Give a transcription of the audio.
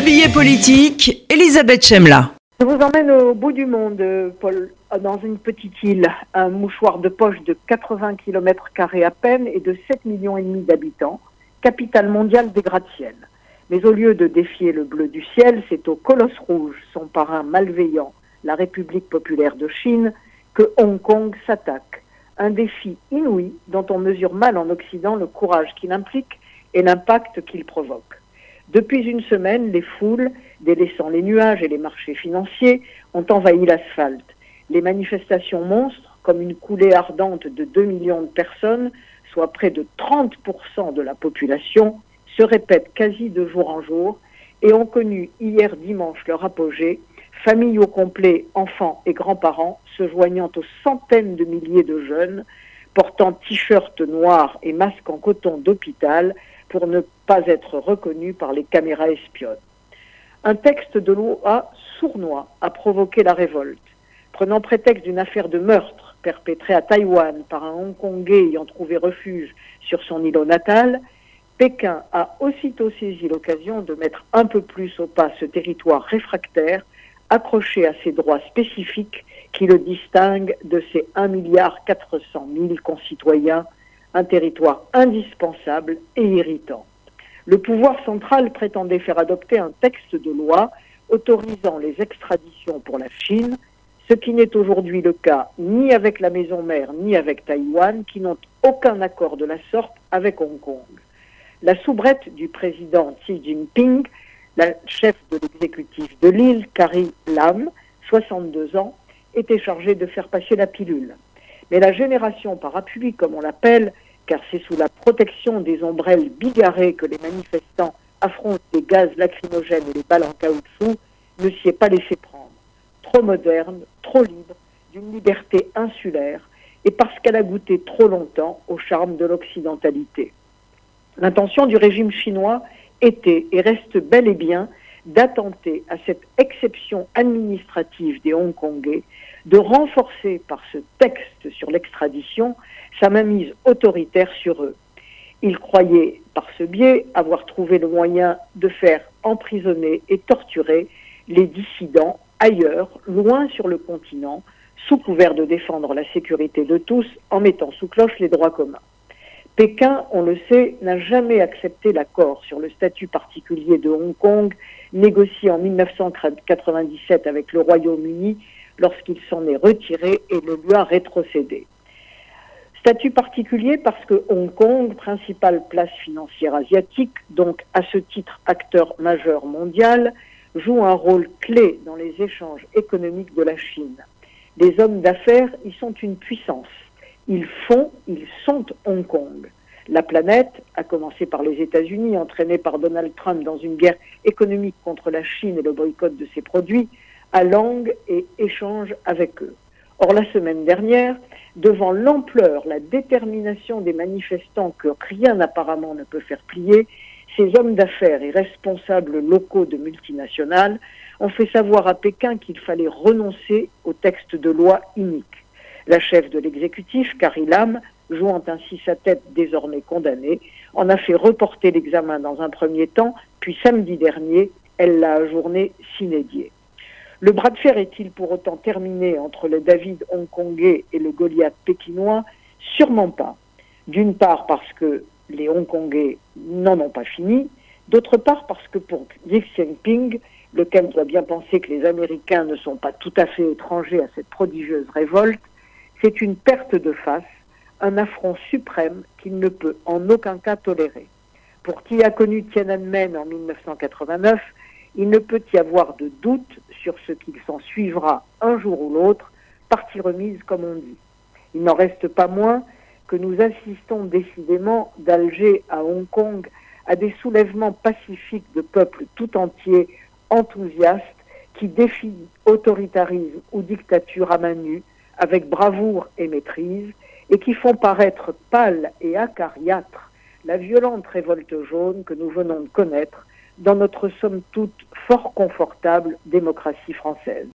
Le billet politique, Elisabeth Chemla. Je vous emmène au bout du monde, Paul, dans une petite île, un mouchoir de poche de 80 km à peine et de 7 millions et demi d'habitants, capitale mondiale des gratte-ciel. Mais au lieu de défier le bleu du ciel, c'est au colosse rouge, son parrain malveillant, la République populaire de Chine, que Hong Kong s'attaque. Un défi inouï dont on mesure mal en Occident le courage qu'il implique et l'impact qu'il provoque. Depuis une semaine, les foules, délaissant les nuages et les marchés financiers, ont envahi l'asphalte. Les manifestations monstres, comme une coulée ardente de 2 millions de personnes, soit près de 30% de la population, se répètent quasi de jour en jour et ont connu hier dimanche leur apogée, familles au complet, enfants et grands-parents se joignant aux centaines de milliers de jeunes, portant t-shirts noirs et masques en coton d'hôpital pour ne pas être reconnu par les caméras espionnes. Un texte de loi sournois a provoqué la révolte. Prenant prétexte d'une affaire de meurtre perpétrée à Taïwan par un Hongkongais ayant trouvé refuge sur son îlot natal, Pékin a aussitôt saisi l'occasion de mettre un peu plus au pas ce territoire réfractaire, accroché à ses droits spécifiques qui le distinguent de ses 1,4 milliard concitoyens un territoire indispensable et irritant. Le pouvoir central prétendait faire adopter un texte de loi autorisant les extraditions pour la Chine, ce qui n'est aujourd'hui le cas ni avec la maison mère ni avec Taïwan, qui n'ont aucun accord de la sorte avec Hong Kong. La soubrette du président Xi Jinping, la chef de l'exécutif de l'île, Carrie Lam, 62 ans, était chargée de faire passer la pilule. Mais la génération par appui, comme on l'appelle, car c'est sous la protection des ombrelles bigarrées que les manifestants affrontent les gaz lacrymogènes et les balles en caoutchouc, ne s'y est pas laissé prendre. Trop moderne, trop libre, d'une liberté insulaire, et parce qu'elle a goûté trop longtemps au charme de l'occidentalité. L'intention du régime chinois était et reste bel et bien d'attenter à cette exception administrative des Hongkongais, de renforcer par ce texte sur l'extradition sa mainmise autoritaire sur eux. Il croyait, par ce biais, avoir trouvé le moyen de faire emprisonner et torturer les dissidents ailleurs, loin sur le continent, sous couvert de défendre la sécurité de tous en mettant sous cloche les droits communs. Pékin, on le sait, n'a jamais accepté l'accord sur le statut particulier de Hong Kong négocié en 1997 avec le Royaume-Uni lorsqu'il s'en est retiré et le lui a rétrocédé. Statut particulier parce que Hong Kong, principale place financière asiatique, donc à ce titre acteur majeur mondial, joue un rôle clé dans les échanges économiques de la Chine. Les hommes d'affaires y sont une puissance. Ils font, ils sont Hong Kong. La planète, à commencer par les États-Unis, entraînés par Donald Trump dans une guerre économique contre la Chine et le boycott de ses produits, a langue et échange avec eux. Or, la semaine dernière, devant l'ampleur, la détermination des manifestants que rien apparemment ne peut faire plier, ces hommes d'affaires et responsables locaux de multinationales ont fait savoir à Pékin qu'il fallait renoncer au texte de loi unique. La chef de l'exécutif, Carrie Lam, jouant ainsi sa tête désormais condamnée, en a fait reporter l'examen dans un premier temps, puis samedi dernier, elle l'a ajourné s'inédier. Le bras de fer est-il pour autant terminé entre le David hongkongais et le Goliath pékinois? Sûrement pas. D'une part parce que les Hongkongais n'en ont pas fini, d'autre part parce que pour Xi Jinping, lequel doit bien penser que les Américains ne sont pas tout à fait étrangers à cette prodigieuse révolte, c'est une perte de face, un affront suprême qu'il ne peut en aucun cas tolérer. Pour qui a connu Tiananmen en 1989, il ne peut y avoir de doute sur ce qu'il s'en suivra un jour ou l'autre, partie remise comme on dit. Il n'en reste pas moins que nous assistons décidément d'Alger à Hong Kong à des soulèvements pacifiques de peuples tout entiers enthousiastes qui défient autoritarisme ou dictature à main nue avec bravoure et maîtrise et qui font paraître pâle et acariâtre la violente révolte jaune que nous venons de connaître dans notre somme toute fort confortable démocratie française.